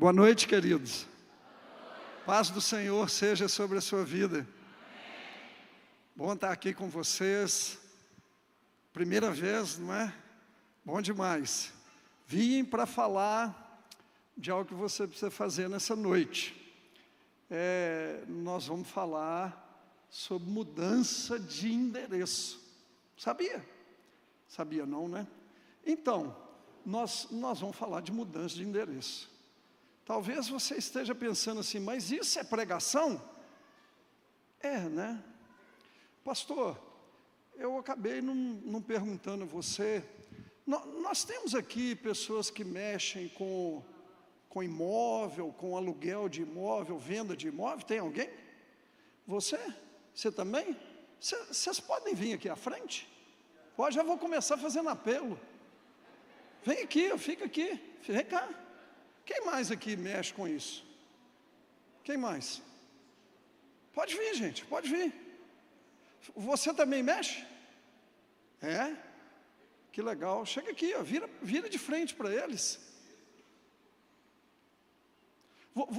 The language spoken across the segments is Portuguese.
Boa noite, queridos. Paz do Senhor seja sobre a sua vida. Bom estar aqui com vocês. Primeira vez, não é? Bom demais. Vim para falar de algo que você precisa fazer nessa noite. É, nós vamos falar sobre mudança de endereço. Sabia? Sabia não, né? Então, nós, nós vamos falar de mudança de endereço. Talvez você esteja pensando assim, mas isso é pregação? É, né? Pastor, eu acabei não, perguntando a você. No, nós temos aqui pessoas que mexem com, com imóvel, com aluguel de imóvel, venda de imóvel. Tem alguém? Você? Você também? Vocês podem vir aqui à frente? Pode, já vou começar fazendo apelo. Vem aqui, fica aqui, vem cá. Quem mais aqui mexe com isso? Quem mais? Pode vir, gente, pode vir. Você também mexe? É? Que legal. Chega aqui, ó, vira, vira de frente para eles.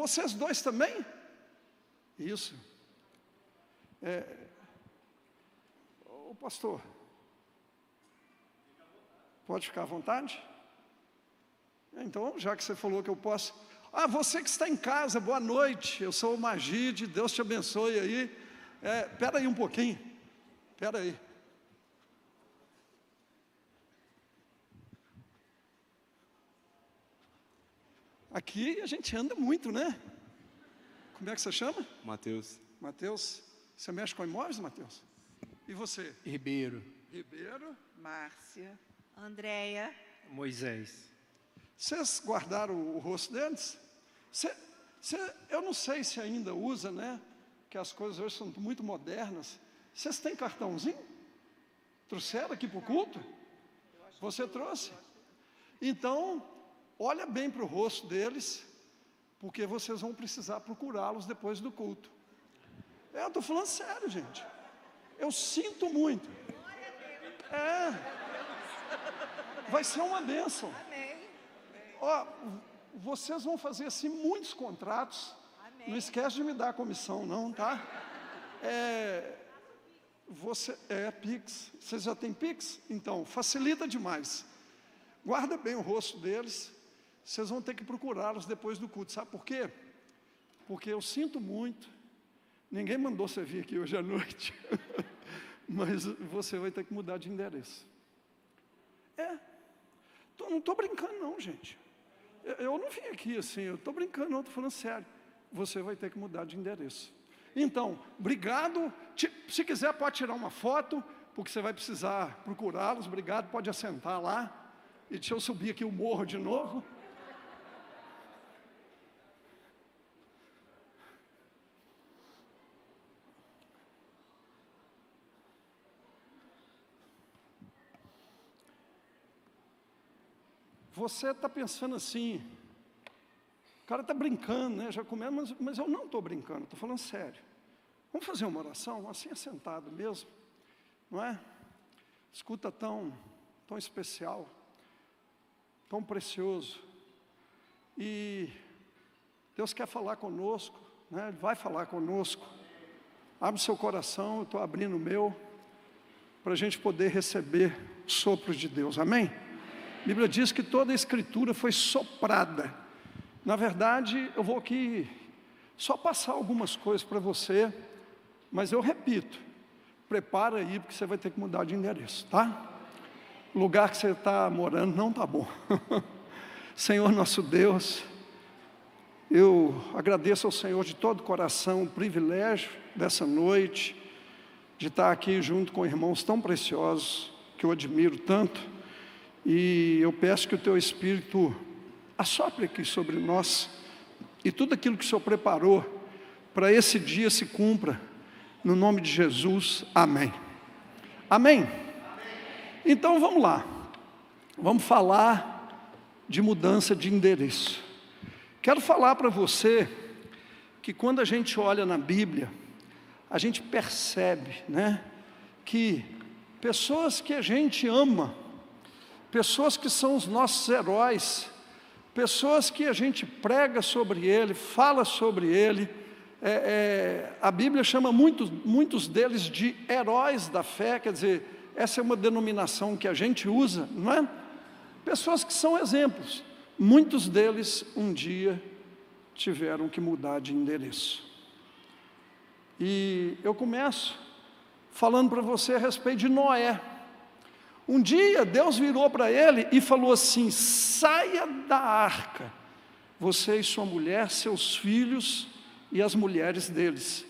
Vocês dois também? Isso. É, o pastor, pode ficar à vontade? Então, já que você falou que eu posso. Ah, você que está em casa, boa noite. Eu sou o Magide, Deus te abençoe aí. É, pera aí um pouquinho. Pera aí. Aqui a gente anda muito, né? Como é que você chama? Mateus. Mateus. Você mexe com imóveis, Mateus? E você? Ribeiro. Ribeiro. Márcia. Andréia. Moisés. Vocês guardaram o rosto deles? Cê, cê, eu não sei se ainda usa, né? Que as coisas hoje são muito modernas. Vocês têm cartãozinho? Trouxeram aqui para o culto? Você trouxe? Então, olha bem para o rosto deles, porque vocês vão precisar procurá-los depois do culto. Eu estou falando sério, gente. Eu sinto muito. É. Vai ser uma bênção. Ó, vocês vão fazer assim muitos contratos. Amém. Não esquece de me dar a comissão, não, tá? É, você é Pix. Vocês já têm Pix? Então, facilita demais. Guarda bem o rosto deles. Vocês vão ter que procurá-los depois do culto. Sabe por quê? Porque eu sinto muito. Ninguém mandou você vir aqui hoje à noite. Mas você vai ter que mudar de endereço. É. Tô, não estou brincando, não, gente. Eu não vim aqui assim, eu estou brincando, não, estou falando sério. Você vai ter que mudar de endereço. Então, obrigado. Se quiser, pode tirar uma foto, porque você vai precisar procurá-los. Obrigado, pode assentar lá. E deixa eu subir aqui o morro de novo. Você está pensando assim, o cara está brincando, né? Já comeu, mas, mas eu não estou brincando, estou falando sério. Vamos fazer uma oração, assim assentado mesmo, não é? Escuta tão, tão especial, tão precioso. E Deus quer falar conosco, né? Ele vai falar conosco. Abre seu coração, eu estou abrindo o meu, para a gente poder receber sopros de Deus, amém? A Bíblia diz que toda a escritura foi soprada. Na verdade, eu vou aqui só passar algumas coisas para você, mas eu repito, prepara aí, porque você vai ter que mudar de endereço, tá? O lugar que você está morando não está bom. Senhor nosso Deus, eu agradeço ao Senhor de todo o coração o privilégio dessa noite, de estar aqui junto com irmãos tão preciosos, que eu admiro tanto. E eu peço que o teu Espírito assopre aqui sobre nós e tudo aquilo que o Senhor preparou para esse dia se cumpra, no nome de Jesus, amém. Amém? Então vamos lá, vamos falar de mudança de endereço. Quero falar para você que quando a gente olha na Bíblia, a gente percebe, né, que pessoas que a gente ama, pessoas que são os nossos heróis, pessoas que a gente prega sobre ele, fala sobre ele. É, é, a Bíblia chama muitos, muitos deles de heróis da fé, quer dizer, essa é uma denominação que a gente usa, não é? Pessoas que são exemplos. Muitos deles um dia tiveram que mudar de endereço. E eu começo falando para você a respeito de Noé. Um dia Deus virou para ele e falou assim: saia da arca, você e sua mulher, seus filhos e as mulheres deles.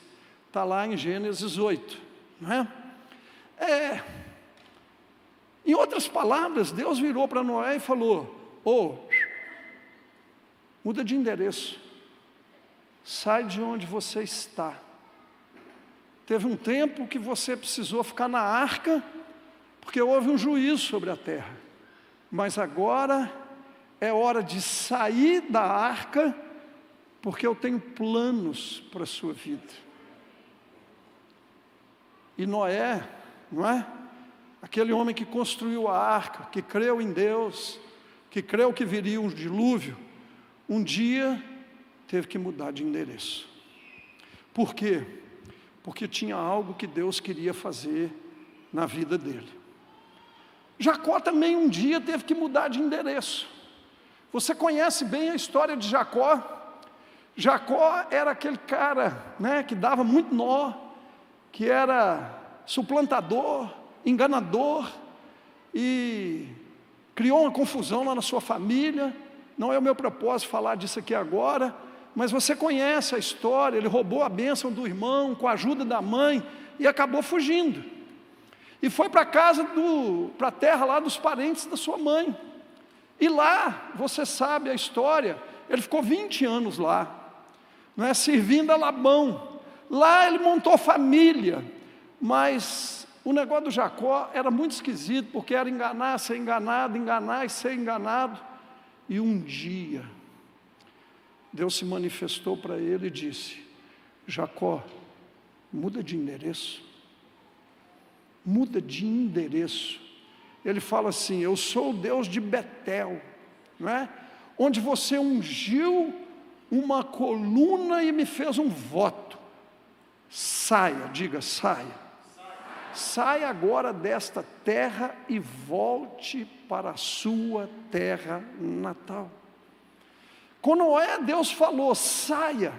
Está lá em Gênesis 8, não é? É. Em outras palavras, Deus virou para Noé e falou: Ô, oh, muda de endereço, sai de onde você está. Teve um tempo que você precisou ficar na arca, porque houve um juízo sobre a terra. Mas agora é hora de sair da arca, porque eu tenho planos para a sua vida. E Noé, não é? Aquele homem que construiu a arca, que creu em Deus, que creu que viria um dilúvio, um dia teve que mudar de endereço. Por quê? Porque tinha algo que Deus queria fazer na vida dele. Jacó também um dia teve que mudar de endereço. Você conhece bem a história de Jacó? Jacó era aquele cara né, que dava muito nó, que era suplantador, enganador, e criou uma confusão lá na sua família. Não é o meu propósito falar disso aqui agora, mas você conhece a história. Ele roubou a bênção do irmão com a ajuda da mãe e acabou fugindo. E foi para a casa para a terra lá dos parentes da sua mãe. E lá, você sabe a história, ele ficou 20 anos lá, não é, servindo a Labão. Lá ele montou família, mas o negócio do Jacó era muito esquisito, porque era enganar, ser enganado, enganar e ser enganado. E um dia, Deus se manifestou para ele e disse: Jacó, muda de endereço. Muda de endereço. Ele fala assim: Eu sou o Deus de Betel, não é? onde você ungiu uma coluna e me fez um voto. Saia, diga, saia Saia agora desta terra e volte para a sua terra natal. Com Noé, Deus falou: saia.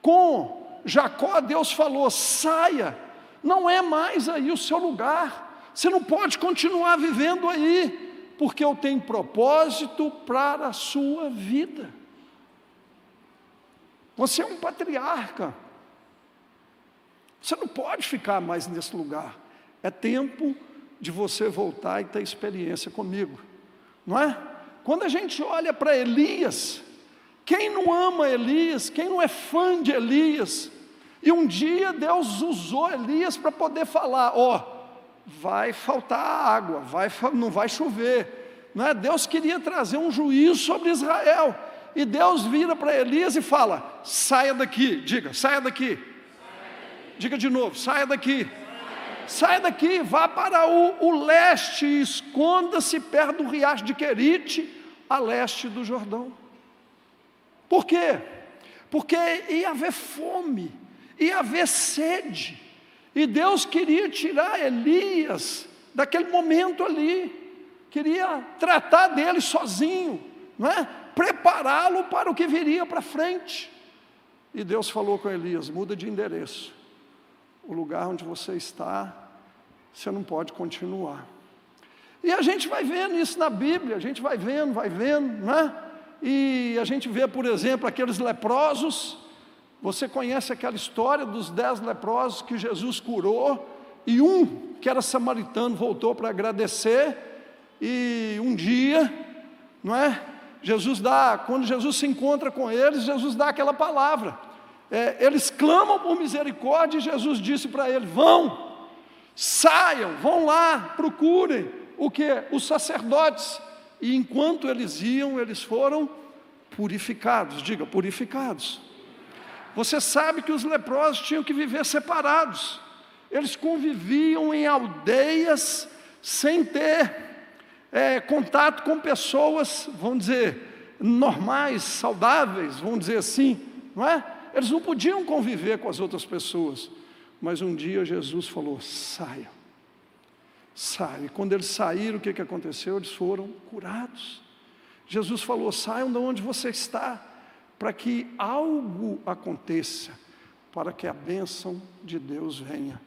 Com Jacó, Deus falou: saia. Não é mais aí o seu lugar. Você não pode continuar vivendo aí, porque eu tenho propósito para a sua vida. Você é um patriarca. Você não pode ficar mais nesse lugar. É tempo de você voltar e ter experiência comigo, não é? Quando a gente olha para Elias, quem não ama Elias, quem não é fã de Elias, e um dia Deus usou Elias para poder falar: ó, oh, vai faltar água, vai, não vai chover, não é? Deus queria trazer um juízo sobre Israel, e Deus vira para Elias e fala: saia daqui, diga, saia daqui Diga de novo: saia daqui. Saia daqui, vá para o, o leste, esconda-se perto do riacho de Querite, a leste do Jordão. Por quê? Porque ia haver fome, ia haver sede, e Deus queria tirar Elias daquele momento ali, queria tratar dele sozinho, não é? prepará-lo para o que viria para frente. E Deus falou com Elias: muda de endereço o lugar onde você está, você não pode continuar. E a gente vai vendo isso na Bíblia, a gente vai vendo, vai vendo, né? E a gente vê, por exemplo, aqueles leprosos. Você conhece aquela história dos dez leprosos que Jesus curou, e um, que era samaritano, voltou para agradecer, e um dia, não é? Jesus dá, quando Jesus se encontra com eles, Jesus dá aquela palavra é, eles clamam por misericórdia e Jesus disse para eles: vão, saiam, vão lá, procurem o que? Os sacerdotes. E enquanto eles iam, eles foram purificados, diga, purificados. Você sabe que os leprosos tinham que viver separados, eles conviviam em aldeias sem ter é, contato com pessoas, vamos dizer, normais, saudáveis, vamos dizer assim, não é? Eles não podiam conviver com as outras pessoas. Mas um dia Jesus falou: saia, saia. E quando eles saíram, o que, que aconteceu? Eles foram curados. Jesus falou: saiam de onde você está, para que algo aconteça, para que a bênção de Deus venha.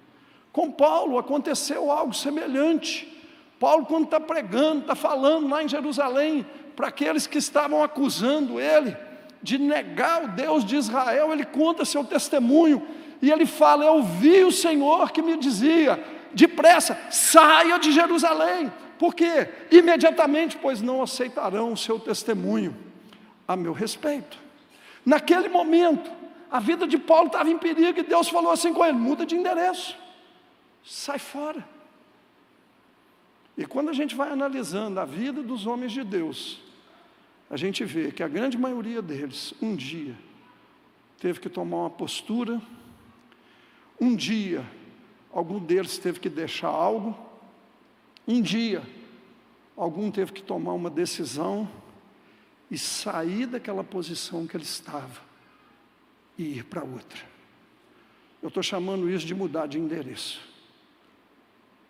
Com Paulo aconteceu algo semelhante. Paulo, quando está pregando, está falando lá em Jerusalém, para aqueles que estavam acusando ele de negar o Deus de Israel, ele conta seu testemunho e ele fala: Eu vi o Senhor que me dizia, depressa, saia de Jerusalém, porque imediatamente, pois não aceitarão o seu testemunho a meu respeito. Naquele momento, a vida de Paulo estava em perigo e Deus falou assim com ele: muda de endereço, sai fora. E quando a gente vai analisando a vida dos homens de Deus, a gente vê que a grande maioria deles, um dia, teve que tomar uma postura, um dia, algum deles teve que deixar algo, um dia, algum teve que tomar uma decisão e sair daquela posição que ele estava e ir para outra. Eu estou chamando isso de mudar de endereço.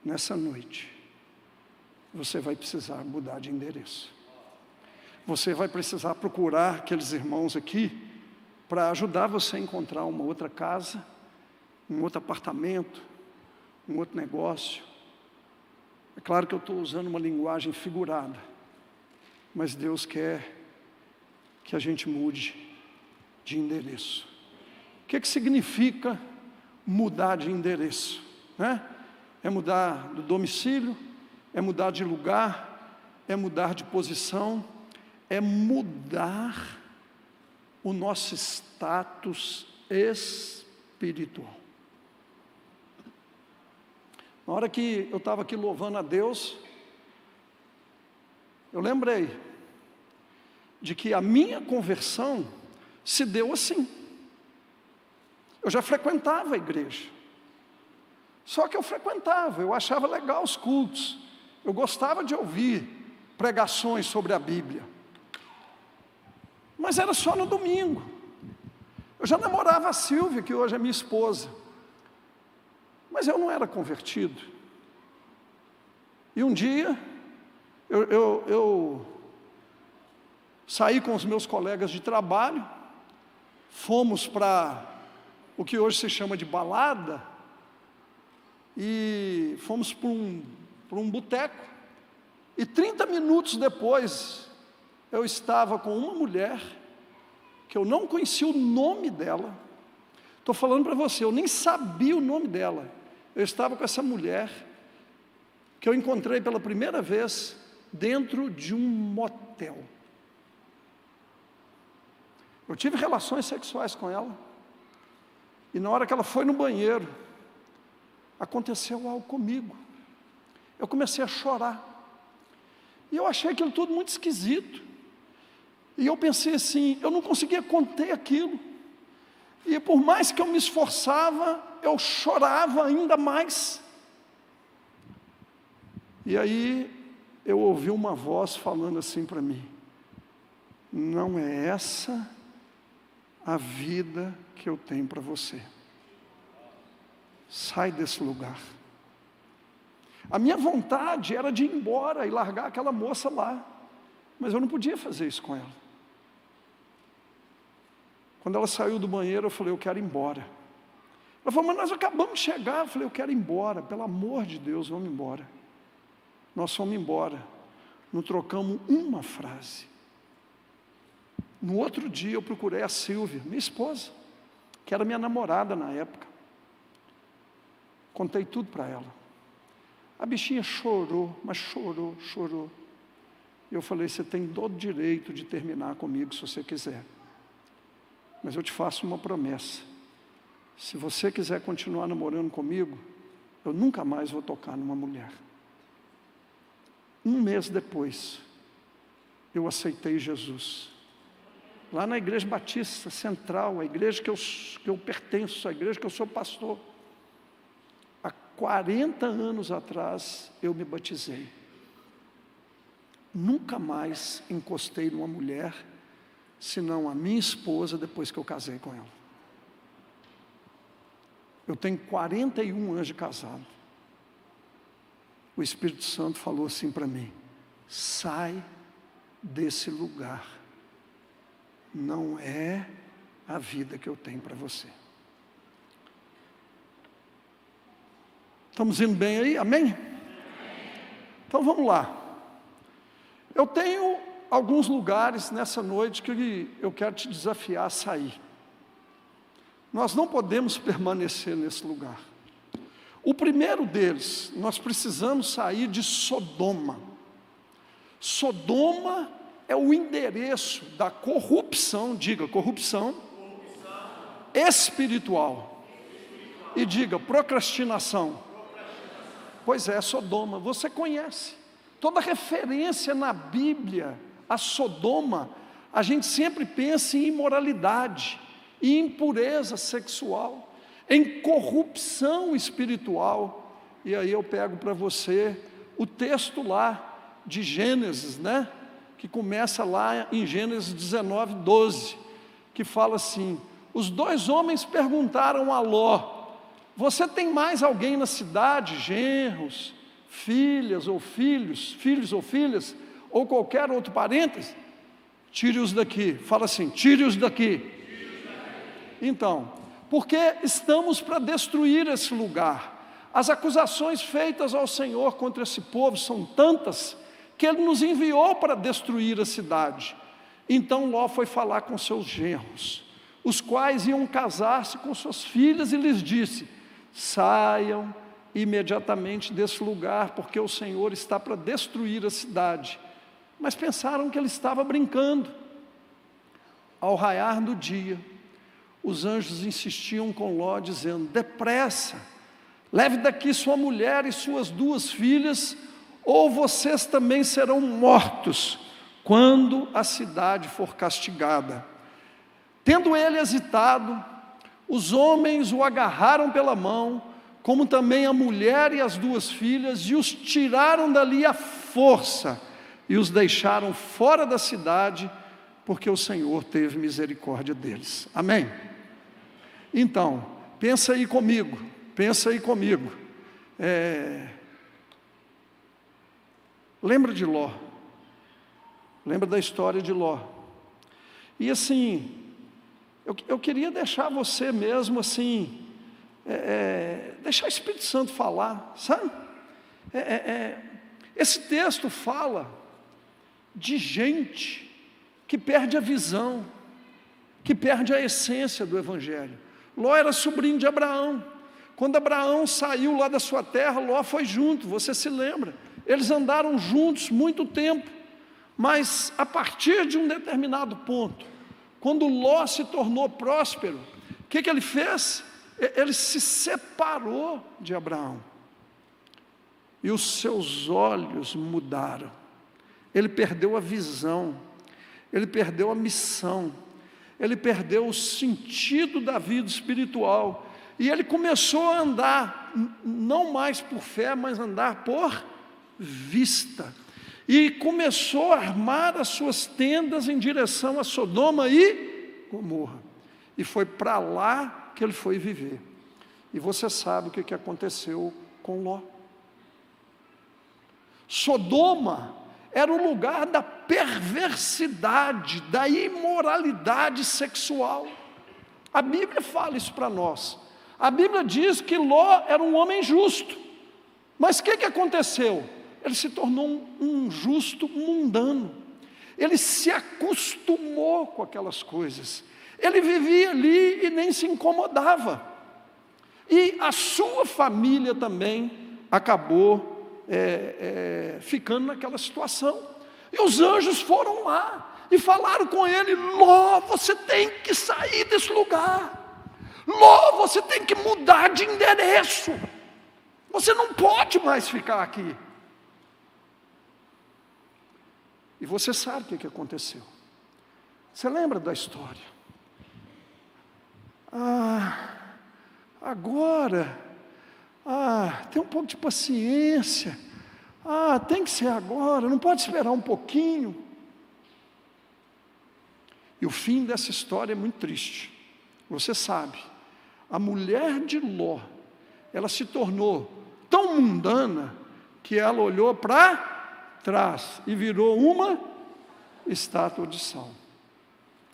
Nessa noite, você vai precisar mudar de endereço. Você vai precisar procurar aqueles irmãos aqui para ajudar você a encontrar uma outra casa, um outro apartamento, um outro negócio. É claro que eu estou usando uma linguagem figurada, mas Deus quer que a gente mude de endereço. O que, que significa mudar de endereço? Né? É mudar do domicílio, é mudar de lugar, é mudar de posição, é mudar o nosso status espiritual. Na hora que eu estava aqui louvando a Deus, eu lembrei de que a minha conversão se deu assim. Eu já frequentava a igreja. Só que eu frequentava, eu achava legal os cultos. Eu gostava de ouvir pregações sobre a Bíblia. Mas era só no domingo. Eu já namorava a Silvia, que hoje é minha esposa. Mas eu não era convertido. E um dia, eu, eu, eu saí com os meus colegas de trabalho, fomos para o que hoje se chama de balada, e fomos para um um boteco, e 30 minutos depois, eu estava com uma mulher, que eu não conhecia o nome dela, estou falando para você, eu nem sabia o nome dela, eu estava com essa mulher, que eu encontrei pela primeira vez, dentro de um motel. Eu tive relações sexuais com ela, e na hora que ela foi no banheiro, aconteceu algo comigo eu comecei a chorar. E eu achei aquilo tudo muito esquisito. E eu pensei assim, eu não conseguia conter aquilo. E por mais que eu me esforçava, eu chorava ainda mais. E aí eu ouvi uma voz falando assim para mim: Não é essa a vida que eu tenho para você. Sai desse lugar. A minha vontade era de ir embora e largar aquela moça lá, mas eu não podia fazer isso com ela. Quando ela saiu do banheiro, eu falei: Eu quero ir embora. Ela falou: Mas nós acabamos de chegar. Eu falei: Eu quero ir embora, pelo amor de Deus, vamos embora. Nós fomos embora, não trocamos uma frase. No outro dia, eu procurei a Silvia, minha esposa, que era minha namorada na época. Contei tudo para ela. A bichinha chorou, mas chorou, chorou. Eu falei: você tem todo direito de terminar comigo se você quiser. Mas eu te faço uma promessa. Se você quiser continuar namorando comigo, eu nunca mais vou tocar numa mulher. Um mês depois, eu aceitei Jesus. Lá na Igreja Batista Central, a igreja que eu, que eu pertenço, a igreja que eu sou pastor. 40 anos atrás eu me batizei. nunca mais encostei numa mulher, senão a minha esposa, depois que eu casei com ela. Eu tenho 41 anos de casado. O Espírito Santo falou assim para mim: sai desse lugar. Não é a vida que eu tenho para você. Estamos indo bem aí? Amém? Então vamos lá. Eu tenho alguns lugares nessa noite que eu quero te desafiar a sair. Nós não podemos permanecer nesse lugar. O primeiro deles, nós precisamos sair de Sodoma. Sodoma é o endereço da corrupção, diga corrupção, corrupção. Espiritual. espiritual. E diga procrastinação. procrastinação. Pois é, Sodoma, você conhece. Toda referência na Bíblia a Sodoma, a gente sempre pensa em imoralidade, em impureza sexual, em corrupção espiritual. E aí eu pego para você o texto lá de Gênesis, né? Que começa lá em Gênesis 19, 12, que fala assim: os dois homens perguntaram a Ló: Você tem mais alguém na cidade, genros, filhas ou filhos, filhos ou filhas, ou qualquer outro parênteses? Tire-os daqui. Fala assim: tire-os daqui. Então, porque estamos para destruir esse lugar. As acusações feitas ao Senhor contra esse povo são tantas que ele nos enviou para destruir a cidade. Então Ló foi falar com seus genros, os quais iam casar-se com suas filhas, e lhes disse: saiam imediatamente desse lugar, porque o Senhor está para destruir a cidade. Mas pensaram que ele estava brincando. Ao raiar do dia, os anjos insistiam com Ló, dizendo: depressa, leve daqui sua mulher e suas duas filhas ou vocês também serão mortos quando a cidade for castigada. Tendo ele hesitado, os homens o agarraram pela mão, como também a mulher e as duas filhas, e os tiraram dali à força, e os deixaram fora da cidade, porque o Senhor teve misericórdia deles. Amém? Então, pensa aí comigo, pensa aí comigo. É, Lembra de Ló. Lembra da história de Ló. E assim, eu, eu queria deixar você mesmo assim, é, é, deixar o Espírito Santo falar, sabe? É, é, é, esse texto fala de gente que perde a visão, que perde a essência do Evangelho. Ló era sobrinho de Abraão. Quando Abraão saiu lá da sua terra, Ló foi junto, você se lembra? Eles andaram juntos muito tempo, mas a partir de um determinado ponto, quando Ló se tornou próspero, o que, que ele fez? Ele se separou de Abraão. E os seus olhos mudaram. Ele perdeu a visão, ele perdeu a missão, ele perdeu o sentido da vida espiritual. E ele começou a andar, não mais por fé, mas andar por vista. E começou a armar as suas tendas em direção a Sodoma e Gomorra. E foi para lá que ele foi viver. E você sabe o que, aconteceu com Ló. Sodoma era o lugar da perversidade, da imoralidade sexual. A Bíblia fala isso para nós. A Bíblia diz que Ló era um homem justo. Mas o que, que aconteceu? Ele se tornou um, justo mundano. Ele se acostumou com aquelas coisas. Ele vivia ali e nem se incomodava. E a sua família também acabou é, é, ficando naquela situação. E os anjos foram lá e falaram com ele: Ló, você tem que sair desse lugar. Ló, você tem que mudar de endereço. Você não pode mais ficar aqui. E você sabe o que, aconteceu. Você lembra da história? Ah, agora, ah, tem um pouco de paciência. Ah, tem que ser agora, não pode esperar um pouquinho. E o fim dessa história é muito triste. Você sabe, a mulher de Ló, ela se tornou tão mundana que ela olhou para trás e virou uma estátua de sal.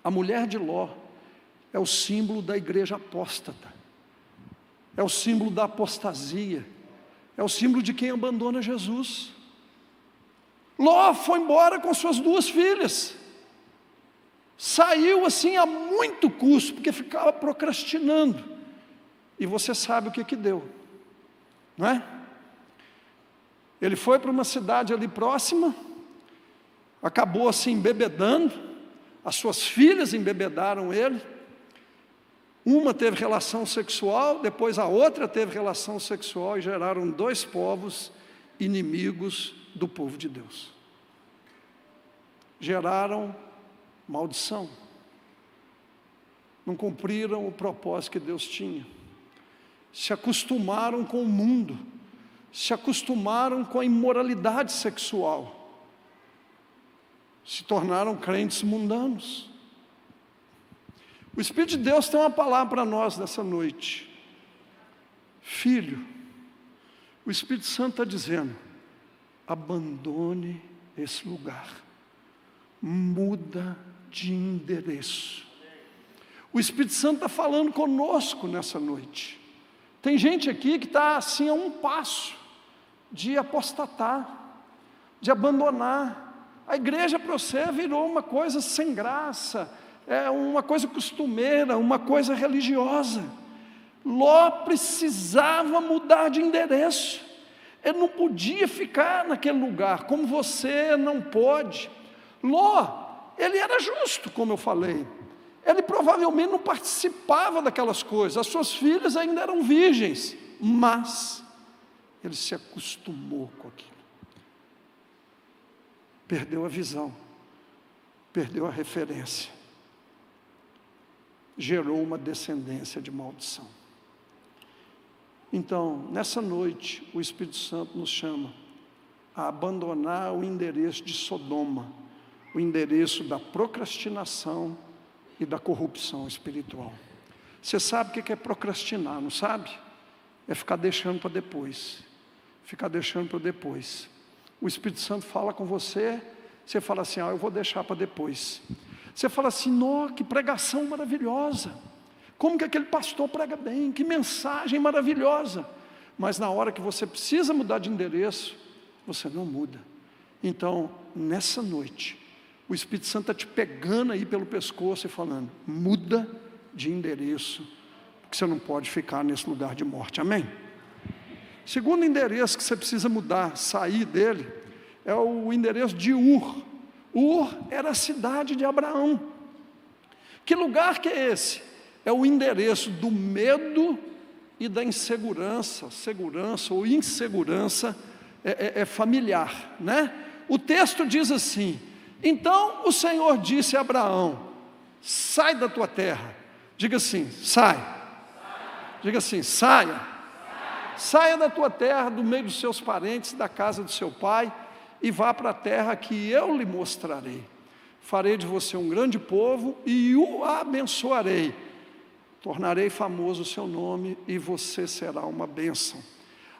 A mulher de Ló é o símbolo da igreja apóstata, é o símbolo da apostasia, é o símbolo de quem abandona Jesus. Ló foi embora com suas duas filhas, saiu assim a muito custo, porque ficava procrastinando, e você sabe o que que deu, não é? Ele foi para uma cidade ali próxima, acabou assim embebedando, as suas filhas embebedaram ele, uma teve relação sexual, depois a outra teve relação sexual e geraram dois povos inimigos do povo de Deus. Geraram maldição. Não cumpriram o propósito que Deus tinha. Se acostumaram com o mundo, se acostumaram com a imoralidade sexual. Se tornaram crentes mundanos. O Espírito de Deus tem uma palavra para nós nessa noite. Filho, o Espírito Santo está dizendo: abandone esse lugar, muda de endereço. O Espírito Santo está falando conosco nessa noite. Tem gente aqui que está assim a um passo de apostatar, de abandonar. A igreja para você virou uma coisa sem graça, é uma coisa costumeira, uma coisa religiosa. Ló precisava mudar de endereço. Ele não podia ficar naquele lugar, como você não pode. Ló, ele era justo, como eu falei. Ele provavelmente não participava daquelas coisas. As suas filhas ainda eram virgens, mas ele se acostumou com aquilo. Perdeu a visão, perdeu a referência gerou uma descendência de maldição. Então, nessa noite, o Espírito Santo nos chama a abandonar o endereço de Sodoma, o endereço da procrastinação e da corrupção espiritual. Você sabe o que é procrastinar, não sabe? É ficar deixando para depois. Ficar deixando para depois. O Espírito Santo fala com você, você fala assim: ah, eu vou deixar para depois. Você fala assim, nó, que pregação maravilhosa. Como que aquele pastor prega bem, que mensagem maravilhosa. Mas na hora que você precisa mudar de endereço, você não muda. Então, nessa noite, o Espírito Santo está te pegando aí pelo pescoço e falando: muda de endereço, porque você não pode ficar nesse lugar de morte. Amém? Segundo endereço que você precisa mudar, sair dele, é o endereço de Ur. Ur era a cidade de Abraão. Que lugar que é esse? É o endereço do medo e da insegurança, segurança ou insegurança é, é, é familiar, né? O texto diz assim: então o Senhor disse a Abraão: sai da tua terra. Diga assim: sai. Diga assim: saia. Saia da tua terra, do meio dos seus parentes, da casa do seu pai e vá para a terra que eu lhe mostrarei. Farei de você um grande povo e o abençoarei. Tornarei famoso o seu nome e você será uma bênção.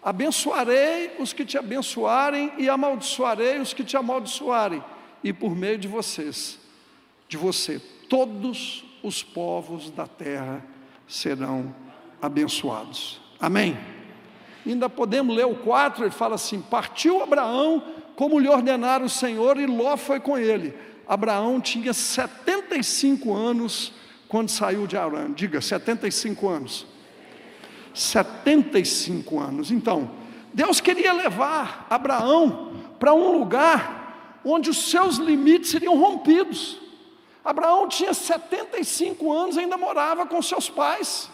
Abençoarei os que te abençoarem e amaldiçoarei os que te amaldiçoarem. E por meio de vocês, de você, todos os povos da terra serão abençoados. Amém? Ainda podemos ler o 4, ele fala assim: Partiu Abraão como lhe ordenara o Senhor, e Ló foi com ele. Abraão tinha 75 anos quando saiu de Arã. Diga, 75 anos. 75 anos. Então, Deus queria levar Abraão para um lugar onde os seus limites seriam rompidos. Abraão tinha 75 anos, ainda morava com seus pais.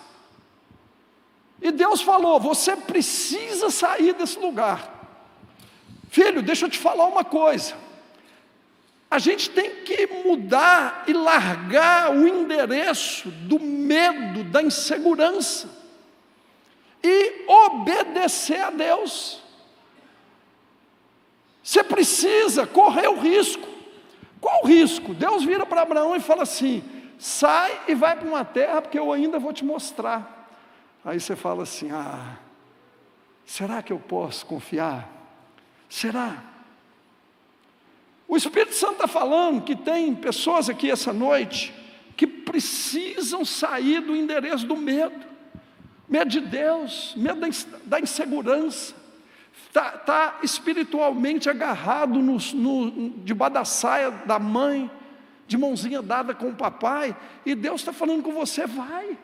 E Deus falou: Você precisa sair desse lugar. Filho, deixa eu te falar uma coisa. A gente tem que mudar e largar o endereço do medo, da insegurança e obedecer a Deus. Você precisa correr o risco. Qual o risco? Deus vira para Abraão e fala assim: sai e vai para uma terra, porque eu ainda vou te mostrar. Aí você fala assim: ah, será que eu posso confiar? Será? O Espírito Santo está falando que tem pessoas aqui essa noite que precisam sair do endereço do medo, medo de Deus, medo da insegurança, está tá espiritualmente agarrado no, no, debaixo da saia da mãe, de mãozinha dada com o papai, e Deus está falando com você, vai.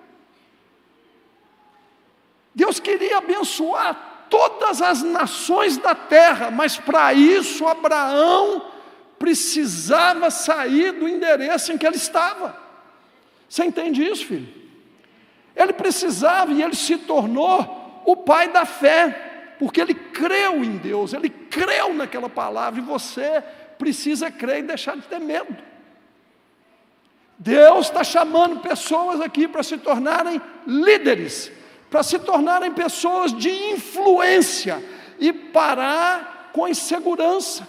Deus queria abençoar todas as nações da terra, mas para isso Abraão precisava sair do endereço em que ele estava. Você entende isso, filho? Ele precisava e ele se tornou o pai da fé, porque ele creu em Deus, ele creu naquela palavra, e você precisa crer e deixar de ter medo. Deus está chamando pessoas aqui para se tornarem líderes, para se tornarem pessoas de influência e parar com a insegurança.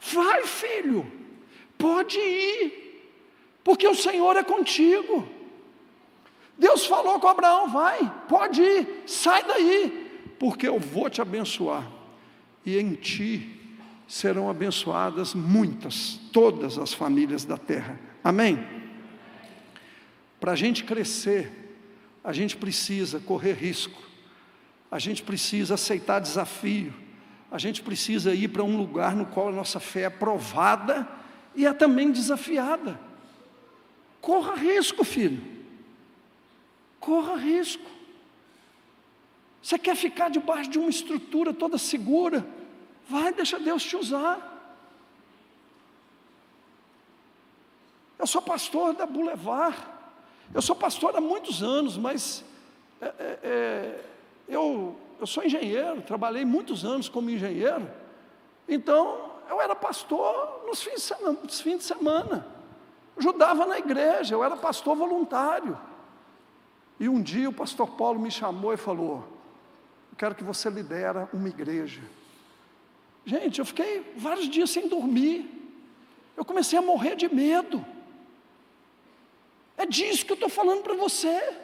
Vai, filho, pode ir, porque o Senhor é contigo. Deus falou com Abraão: vai, pode ir, sai daí, porque eu vou te abençoar, e em ti serão abençoadas muitas, todas as famílias da terra. Amém? Para a gente crescer, a gente precisa correr risco, a gente precisa aceitar desafio, a gente precisa ir para um lugar no qual a nossa fé é provada e é também desafiada. Corra risco, filho. Corra risco. Você quer ficar debaixo de uma estrutura toda segura? Vai, deixa Deus te usar. Eu sou pastor da Boulevard. Eu sou pastor há muitos anos, mas é, é, é eu eu sou engenheiro, trabalhei muitos anos como engenheiro, então eu era pastor nos fins de semana. Nos fins de semana. Ajudava na igreja, eu era pastor voluntário. E um dia o pastor Paulo me chamou e falou: Eu quero que você lidera uma igreja. Gente, eu fiquei vários dias sem dormir. Eu comecei a morrer de medo. É disso que eu estou falando para você.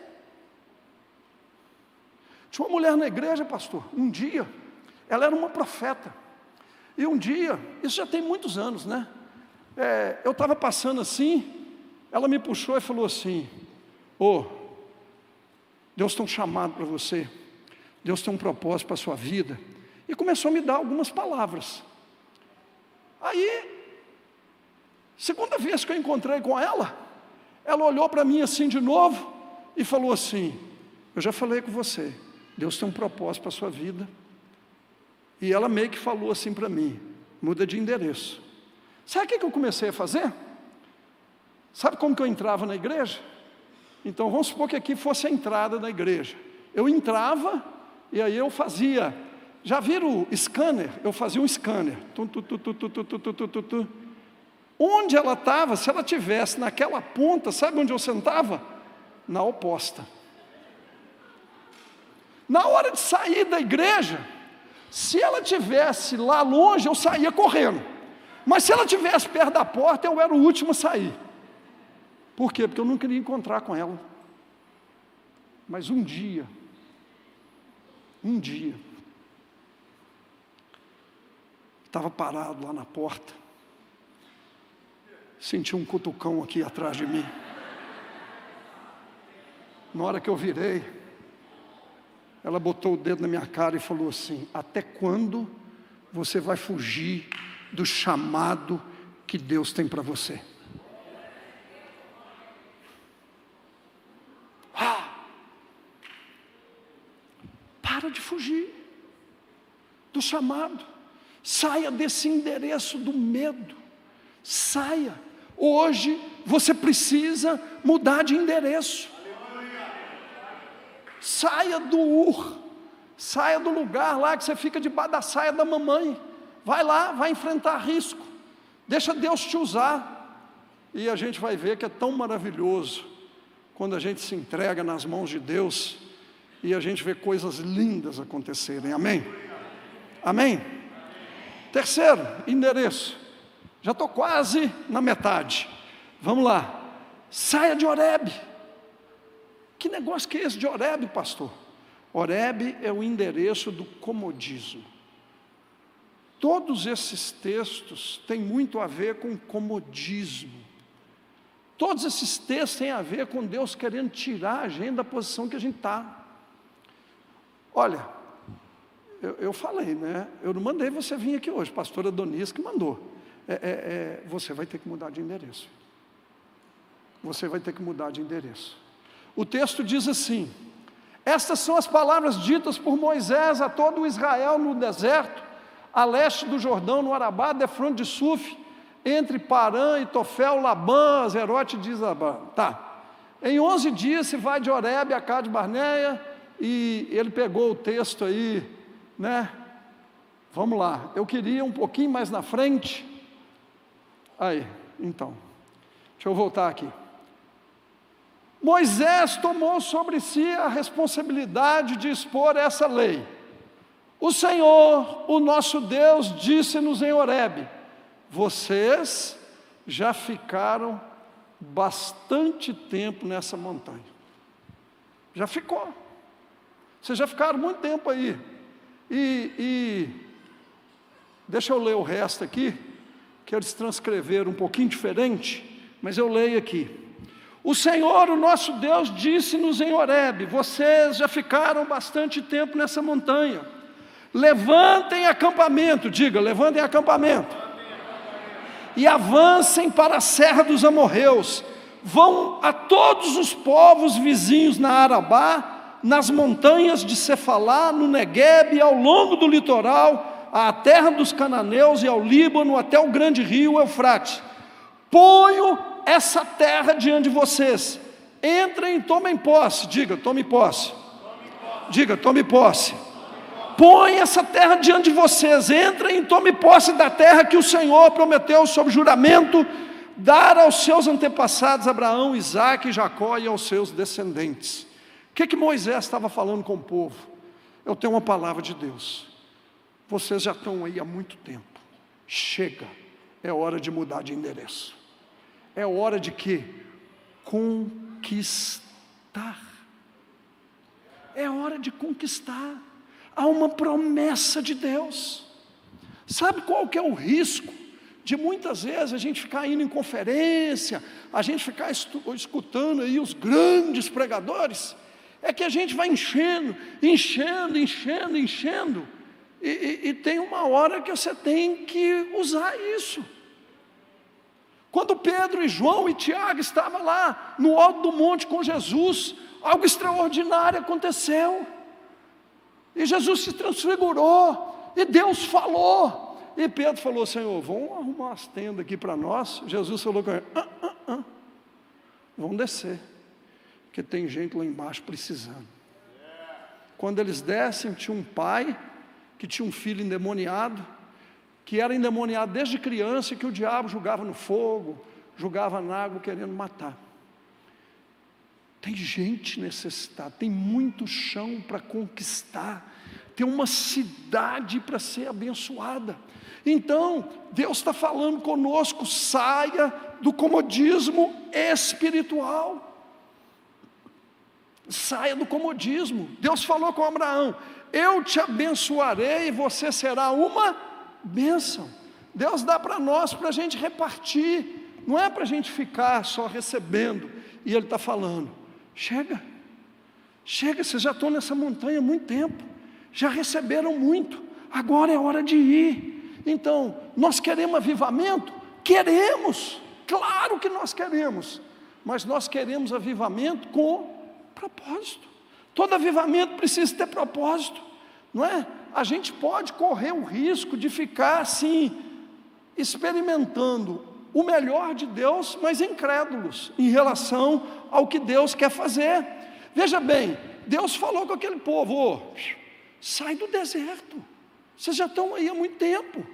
Tinha uma mulher na igreja, pastor, um dia, ela era uma profeta. E um dia, isso já tem muitos anos, né? É, eu estava passando assim, ela me puxou e falou assim: Ô, oh, Deus tem um chamado para você, Deus tem um propósito para a sua vida. E começou a me dar algumas palavras. Aí, segunda vez que eu encontrei com ela, ela olhou para mim assim de novo e falou assim: Eu já falei com você, Deus tem um propósito para a sua vida. E ela meio que falou assim para mim: muda de endereço. Sabe o que eu comecei a fazer? Sabe como que eu entrava na igreja? Então vamos supor que aqui fosse a entrada da igreja. Eu entrava e aí eu fazia. Já viram o scanner? Eu fazia um scanner. Onde ela estava, se ela tivesse naquela ponta, sabe onde eu sentava? Na oposta. Na hora de sair da igreja, se ela tivesse lá longe, eu saía correndo. Mas se ela tivesse perto da porta, eu era o último a sair. Por quê? Porque eu não queria encontrar com ela. Mas um dia, um dia, estava parado lá na porta, senti um cutucão aqui atrás de mim. Na hora que eu virei, ela botou o dedo na minha cara e falou assim: Até quando você vai fugir do chamado que Deus tem para você? Ah! Para de fugir do chamado. Saia desse endereço do medo. Saia. Hoje você precisa mudar de endereço. Saia do Ur, saia do lugar lá que você fica debaixo da saia da mamãe. Vai lá, vai enfrentar risco. Deixa Deus te usar. E a gente vai ver que é tão maravilhoso quando a gente se entrega nas mãos de Deus e a gente vê coisas lindas acontecerem. Amém? Amém? Terceiro, endereço. Já estou quase na metade. Vamos lá. Saia de Oreb. Que negócio que é esse de Oreb, pastor? Oreb é o endereço do comodismo. Todos esses textos têm muito a ver com comodismo. Todos esses textos têm a ver com Deus querendo tirar a gente da posição que a gente está. Olha, eu, eu, falei, né? Eu não mandei você vir aqui hoje, pastora Doniz que mandou. É, é, é, você vai ter que mudar de endereço. Você vai ter que mudar de endereço. O texto diz assim: Estas são as palavras ditas por Moisés a todo Israel no deserto, a leste do Jordão, no Arabá, defronte de Suf, entre Parã e Tofel, Labã, Zerote de Isabã. Tá. Em 11 dias se vai de Oreb a Cade Barneia, e ele pegou o texto aí, né? Vamos lá, eu queria um pouquinho mais na frente. Aí, então, deixa eu voltar aqui. Moisés tomou sobre si a responsabilidade de expor essa lei. O Senhor, o nosso Deus, disse-nos em Horebe: vocês já ficaram bastante tempo nessa montanha. Já ficou. Vocês já ficaram muito tempo aí. E, e deixa eu ler o resto aqui, que eles transcreveram um pouquinho diferente, mas eu leio aqui. O Senhor, o nosso Deus, disse-nos em Horebe: vocês já ficaram bastante tempo nessa montanha. Levantem acampamento, diga, levantem acampamento e avancem para a serra dos amorreus. Vão a todos os povos vizinhos na Arabá, nas montanhas de Cefalá, no Negueb, ao longo do litoral, à terra dos cananeus e ao Líbano, até o grande rio Eufrates. Ponho essa terra diante de vocês. Entrem e tomem posse. Diga, tome posse. Diga, tome posse põe essa terra diante de vocês, entrem e tome posse da terra que o Senhor prometeu sob juramento dar aos seus antepassados Abraão, Isaac Jacó e aos seus descendentes. O que, que Moisés estava falando com o povo? Eu tenho uma palavra de Deus. Vocês já estão aí há muito tempo. Chega, é hora de mudar de endereço. É hora de que conquistar. É hora de conquistar há uma promessa de Deus. Sabe qual que é o risco de muitas vezes a gente ficar indo em conferência, a gente ficar escutando aí os grandes pregadores? É que a gente vai enchendo, enchendo, enchendo, enchendo, e, e, e tem uma hora que você tem que usar isso. Quando Pedro e João e Tiago estavam lá no alto do monte com Jesus, algo extraordinário aconteceu. E Jesus se transfigurou, e Deus falou. E Pedro falou: Senhor, vamos arrumar as tendas aqui para nós. Jesus falou com ele: ah, ah, ah. vamos descer, porque tem gente lá embaixo precisando. Quando eles descem, tinha um pai que tinha um filho endemoniado, que era endemoniado desde criança e que o diabo jogava no fogo, jogava na água querendo matar. Tem gente necessitada, tem muito chão para conquistar, tem uma cidade para ser abençoada. Então, Deus está falando conosco, saia do comodismo espiritual. Saia do comodismo. Deus falou com Abraão: Eu te abençoarei e você será uma bênção. Deus dá para nós para a gente repartir, não é para a gente ficar só recebendo. E Ele está falando: Chega, chega, vocês já estão nessa montanha há muito tempo, já receberam muito, agora é hora de ir. Então, nós queremos avivamento? Queremos, claro que nós queremos, mas nós queremos avivamento com propósito. Todo avivamento precisa ter propósito, não é? A gente pode correr o risco de ficar assim, experimentando o melhor de Deus, mas incrédulos em relação ao que Deus quer fazer. Veja bem, Deus falou com aquele povo: oh, sai do deserto, vocês já estão aí há muito tempo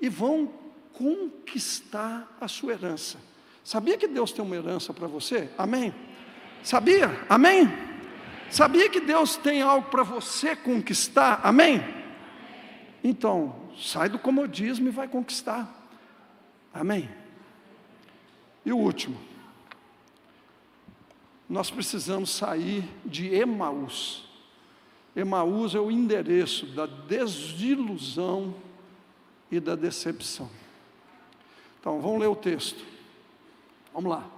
e vão conquistar a sua herança. Sabia que Deus tem uma herança para você? Amém? Sabia? Amém? Sabia que Deus tem algo para você conquistar? Amém? Então, sai do comodismo e vai conquistar. Amém? E o último, nós precisamos sair de Emaús. Emaús é o endereço da desilusão e da decepção. Então, vamos ler o texto. Vamos lá.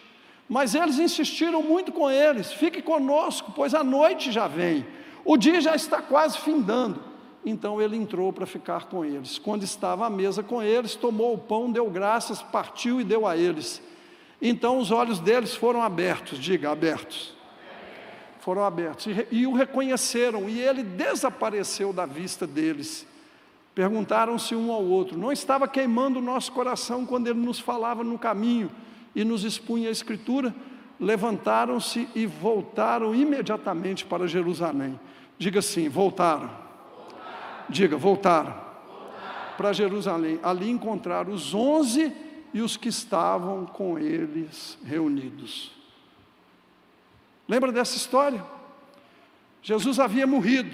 Mas eles insistiram muito com eles: fique conosco, pois a noite já vem, o dia já está quase findando. Então ele entrou para ficar com eles. Quando estava à mesa com eles, tomou o pão, deu graças, partiu e deu a eles. Então os olhos deles foram abertos, diga, abertos. Foram abertos e, e o reconheceram, e ele desapareceu da vista deles. Perguntaram-se um ao outro: Não estava queimando o nosso coração quando ele nos falava no caminho e nos expunha a Escritura? Levantaram-se e voltaram imediatamente para Jerusalém. Diga assim: voltaram. voltaram. Diga, voltaram. voltaram. Para Jerusalém. Ali encontraram os onze e os que estavam com eles reunidos. Lembra dessa história? Jesus havia morrido.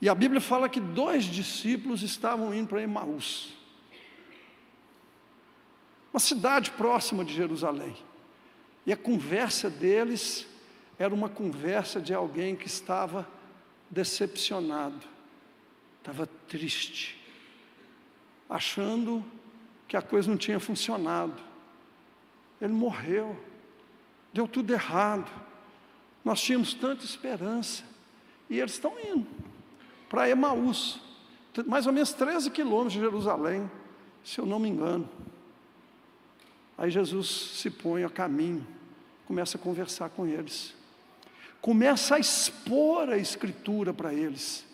E a Bíblia fala que dois discípulos estavam indo para Emaús, uma cidade próxima de Jerusalém. E a conversa deles era uma conversa de alguém que estava decepcionado, estava triste, achando que a coisa não tinha funcionado. Ele morreu, deu tudo errado. Nós tínhamos tanta esperança. E eles estão indo para Emaús, mais ou menos 13 quilômetros de Jerusalém, se eu não me engano. Aí Jesus se põe a caminho, começa a conversar com eles, começa a expor a Escritura para eles,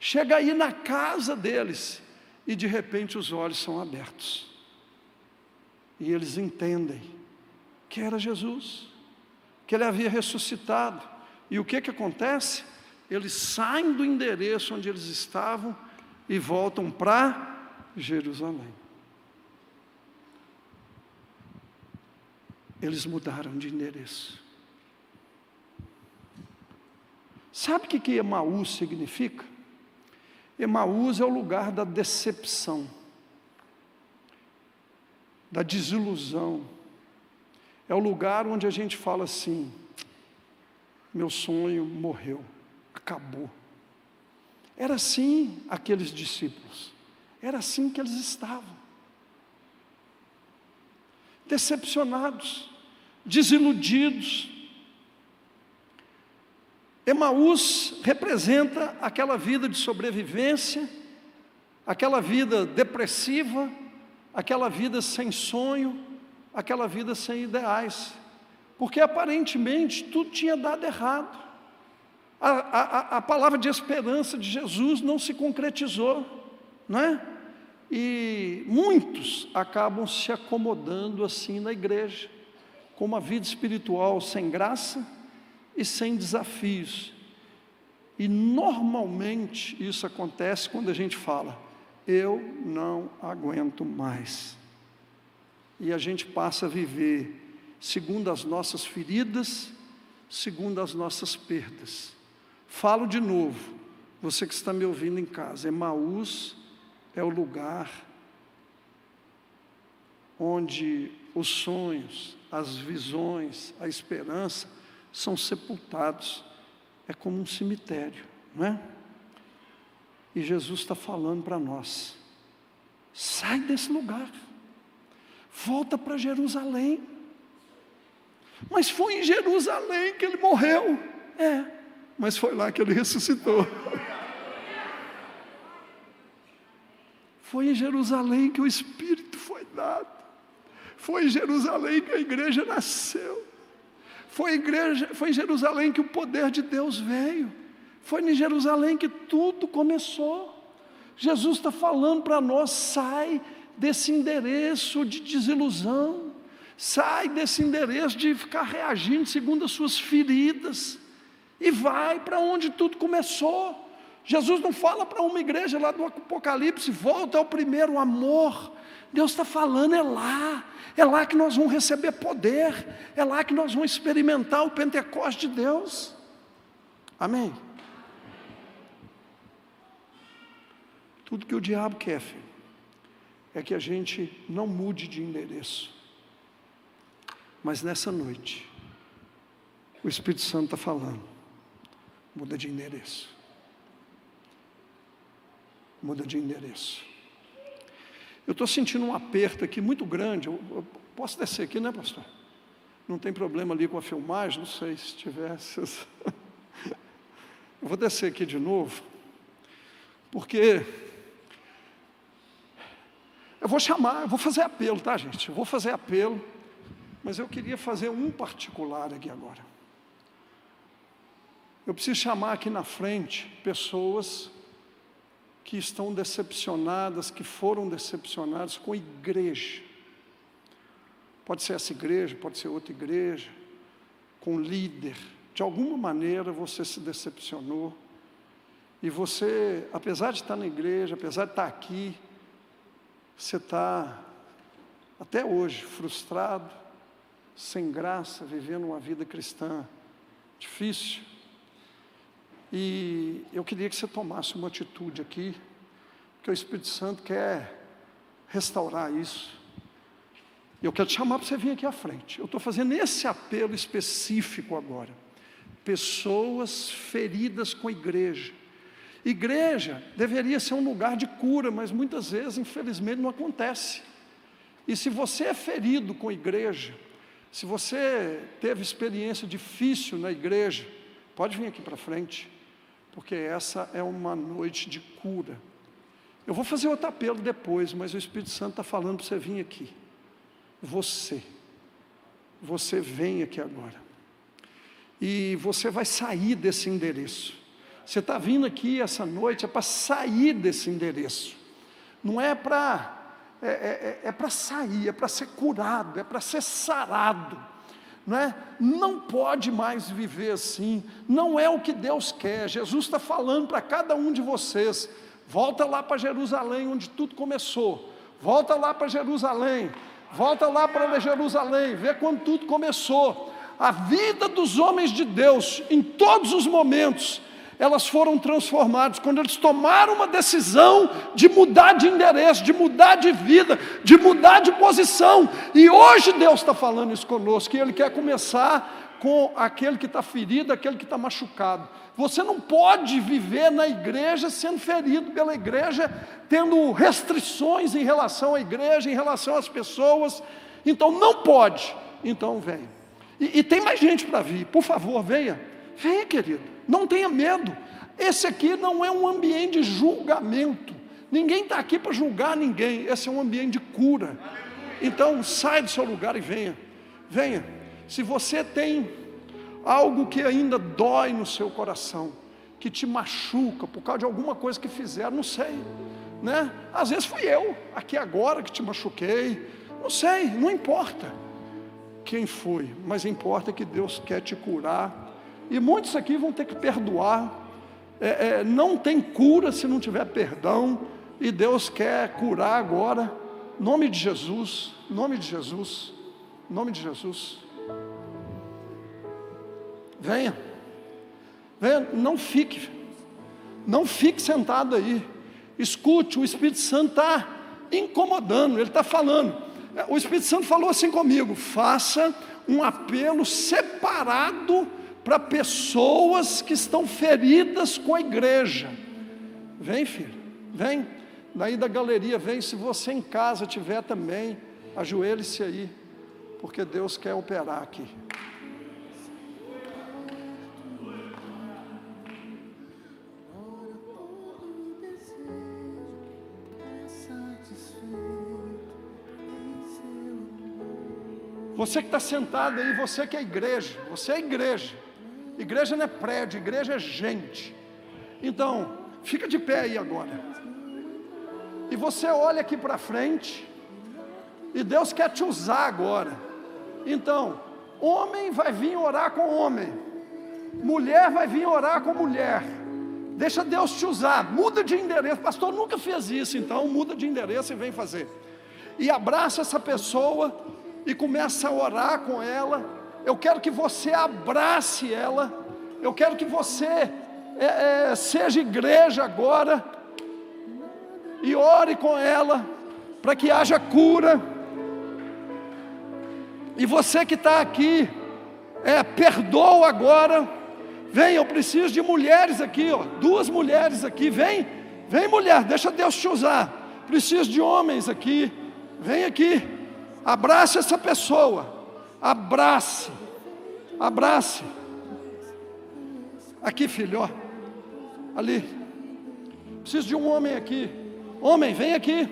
chega aí na casa deles, e de repente os olhos são abertos. E eles entendem que era Jesus, que ele havia ressuscitado. E o que que acontece? Eles saem do endereço onde eles estavam e voltam para Jerusalém. Eles mudaram de endereço. Sabe o que, que Emaús significa? Emaús é o lugar da decepção, da desilusão. É o lugar onde a gente fala assim: meu sonho morreu, acabou. Era assim aqueles discípulos, era assim que eles estavam. Decepcionados, desiludidos, Emaús representa aquela vida de sobrevivência, aquela vida depressiva, aquela vida sem sonho, aquela vida sem ideais, porque aparentemente tudo tinha dado errado. A, a, a palavra de esperança de Jesus não se concretizou, não é? E muitos acabam se acomodando assim na igreja, com uma vida espiritual sem graça, e sem desafios. E normalmente isso acontece quando a gente fala, eu não aguento mais. E a gente passa a viver segundo as nossas feridas, segundo as nossas perdas. Falo de novo, você que está me ouvindo em casa, Emaús é o lugar onde os sonhos, as visões, a esperança são sepultados. É como um cemitério, não é? E Jesus está falando para nós: sai desse lugar, volta para Jerusalém. Mas foi em Jerusalém que ele morreu. É, mas foi lá que ele ressuscitou. Foi em Jerusalém que o Espírito foi dado. Foi em Jerusalém que a igreja nasceu. Foi, igreja, foi em Jerusalém que o poder de Deus veio. Foi em Jerusalém que tudo começou. Jesus está falando para nós: sai desse endereço de desilusão, sai desse endereço de ficar reagindo segundo as suas feridas, e vai para onde tudo começou. Jesus não fala para uma igreja lá do Apocalipse, volta ao primeiro amor. Deus está falando, é lá, é lá que nós vamos receber poder, é lá que nós vamos experimentar o Pentecoste de Deus. Amém? Tudo que o diabo quer, filho, é que a gente não mude de endereço. Mas nessa noite, o Espírito Santo está falando, muda de endereço muda de endereço. Eu estou sentindo um aperto aqui muito grande. Eu, eu, posso descer aqui, né, pastor? Não tem problema ali com a filmagem? Não sei se tivesse. eu vou descer aqui de novo, porque eu vou chamar, eu vou fazer apelo, tá, gente? Eu vou fazer apelo, mas eu queria fazer um particular aqui agora. Eu preciso chamar aqui na frente pessoas que estão decepcionadas, que foram decepcionadas com a igreja. Pode ser essa igreja, pode ser outra igreja, com líder. De alguma maneira você se decepcionou. E você, apesar de estar na igreja, apesar de estar aqui, você está até hoje frustrado, sem graça, vivendo uma vida cristã difícil. E eu queria que você tomasse uma atitude aqui, que o Espírito Santo quer restaurar isso. Eu quero te chamar para você vir aqui à frente. Eu estou fazendo esse apelo específico agora. Pessoas feridas com a igreja. Igreja deveria ser um lugar de cura, mas muitas vezes, infelizmente, não acontece. E se você é ferido com a igreja, se você teve experiência difícil na igreja, pode vir aqui para frente porque essa é uma noite de cura. Eu vou fazer outro apelo depois, mas o Espírito Santo está falando para você vir aqui. Você, você vem aqui agora. E você vai sair desse endereço. Você está vindo aqui essa noite é para sair desse endereço. Não é para é, é, é, é para sair, é para ser curado, é para ser sarado não, é? não pode mais viver assim, não é o que Deus quer. Jesus está falando para cada um de vocês: volta lá para Jerusalém, onde tudo começou, volta lá para Jerusalém, volta lá para Jerusalém, vê quando tudo começou. A vida dos homens de Deus, em todos os momentos, elas foram transformadas quando eles tomaram uma decisão de mudar de endereço, de mudar de vida, de mudar de posição. E hoje Deus está falando isso conosco, que Ele quer começar com aquele que está ferido, aquele que está machucado. Você não pode viver na igreja sendo ferido pela igreja, tendo restrições em relação à igreja, em relação às pessoas. Então não pode. Então venha. E, e tem mais gente para vir. Por favor, venha. Venha, querido. Não tenha medo. Esse aqui não é um ambiente de julgamento. Ninguém está aqui para julgar ninguém. Esse é um ambiente de cura. Então, sai do seu lugar e venha. Venha. Se você tem algo que ainda dói no seu coração, que te machuca por causa de alguma coisa que fizeram, não sei, né? Às vezes fui eu, aqui agora que te machuquei, não sei, não importa quem foi, mas importa que Deus quer te curar e muitos aqui vão ter que perdoar. É, é, não tem cura se não tiver perdão. E Deus quer curar agora. Nome de Jesus. Nome de Jesus. Nome de Jesus. Venha. Venha, não fique. Não fique sentado aí. Escute, o Espírito Santo está incomodando, ele está falando. É, o Espírito Santo falou assim comigo: faça um apelo separado para pessoas que estão feridas com a igreja. Vem, filho, vem. Daí da galeria, vem. Se você em casa tiver também, ajoelhe-se aí, porque Deus quer operar aqui. Você que está sentado aí, você que é igreja, você é igreja. Igreja não é prédio, igreja é gente. Então, fica de pé aí agora. e você olha aqui para frente, e Deus quer te usar agora. Então, homem vai vir orar com homem, mulher vai vir orar com mulher. Deixa Deus te usar, muda de endereço. Pastor nunca fez isso, então muda de endereço e vem fazer. E abraça essa pessoa e começa a orar com ela. Eu quero que você abrace ela. Eu quero que você é, é, seja igreja agora e ore com ela para que haja cura. E você que está aqui, é, perdoa agora Vem, eu preciso de mulheres aqui, ó, duas mulheres aqui. Vem, vem mulher, deixa Deus te usar. Preciso de homens aqui. Vem aqui. Abrace essa pessoa. Abrace. Abrace. Aqui, filho, ó. Ali. Preciso de um homem aqui. Homem, vem aqui.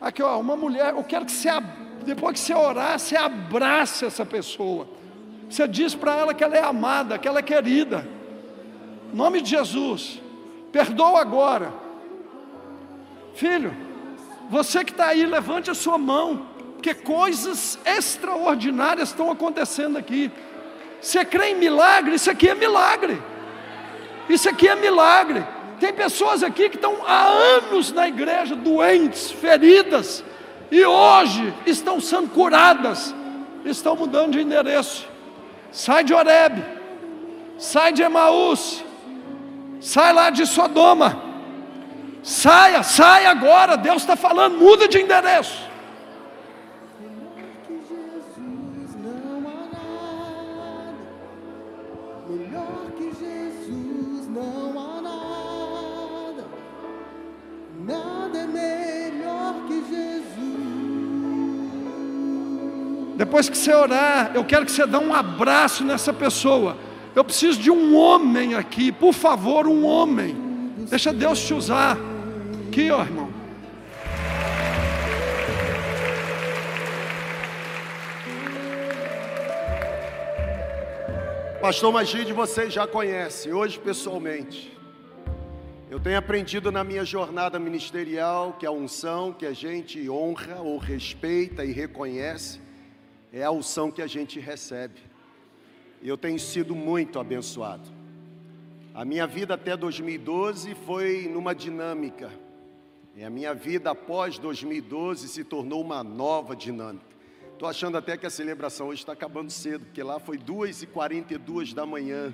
Aqui, ó, uma mulher. Eu quero que você, depois que você orar, você abrace essa pessoa. Você diz para ela que ela é amada, que ela é querida. Nome de Jesus. Perdoa agora. Filho, você que está aí, levante a sua mão, porque coisas extraordinárias estão acontecendo aqui. Você crê em milagre? Isso aqui é milagre. Isso aqui é milagre. Tem pessoas aqui que estão há anos na igreja, doentes, feridas, e hoje estão sendo curadas, estão mudando de endereço. Sai de Oreb, sai de Emaús, sai lá de Sodoma. Saia, saia agora, Deus está falando, muda de endereço. Depois que você orar, eu quero que você dê um abraço nessa pessoa. Eu preciso de um homem aqui, por favor, um homem. Deixa Deus te usar. Aqui, ó, irmão. Pastor Magide, você já conhece, hoje pessoalmente. Eu tenho aprendido na minha jornada ministerial que a unção que a gente honra ou respeita e reconhece é a unção que a gente recebe. Eu tenho sido muito abençoado. A minha vida até 2012 foi numa dinâmica. E a minha vida após 2012 se tornou uma nova dinâmica. Estou achando até que a celebração hoje está acabando cedo, porque lá foi 2h42 da manhã.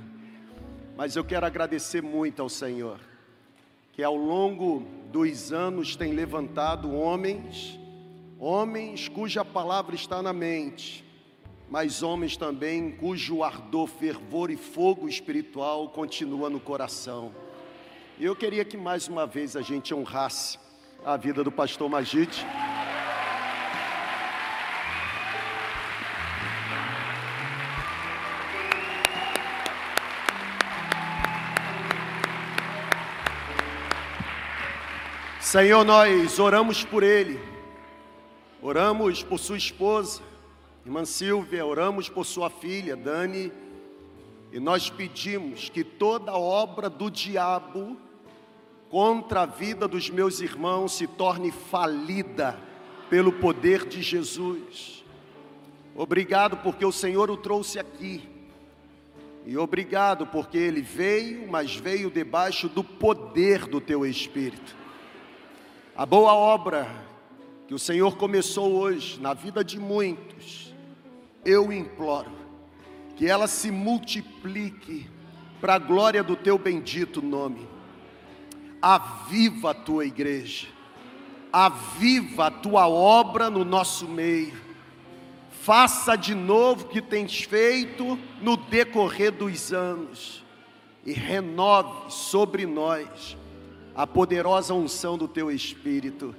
Mas eu quero agradecer muito ao Senhor, que ao longo dos anos tem levantado homens Homens cuja palavra está na mente, mas homens também cujo ardor, fervor e fogo espiritual continua no coração. Eu queria que mais uma vez a gente honrasse a vida do pastor Magite. Senhor, nós oramos por ele Oramos por sua esposa, irmã Silvia, oramos por sua filha, Dani, e nós pedimos que toda obra do diabo contra a vida dos meus irmãos se torne falida pelo poder de Jesus. Obrigado porque o Senhor o trouxe aqui. E obrigado porque ele veio, mas veio debaixo do poder do teu Espírito. A boa obra que o Senhor começou hoje na vida de muitos, eu imploro que ela se multiplique para a glória do teu bendito nome. Aviva a tua igreja, aviva a tua obra no nosso meio. Faça de novo o que tens feito no decorrer dos anos e renove sobre nós a poderosa unção do teu Espírito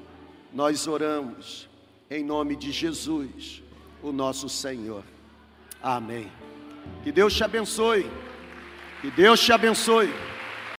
nós oramos em nome de Jesus, o nosso Senhor. Amém. Que Deus te abençoe. Que Deus te abençoe.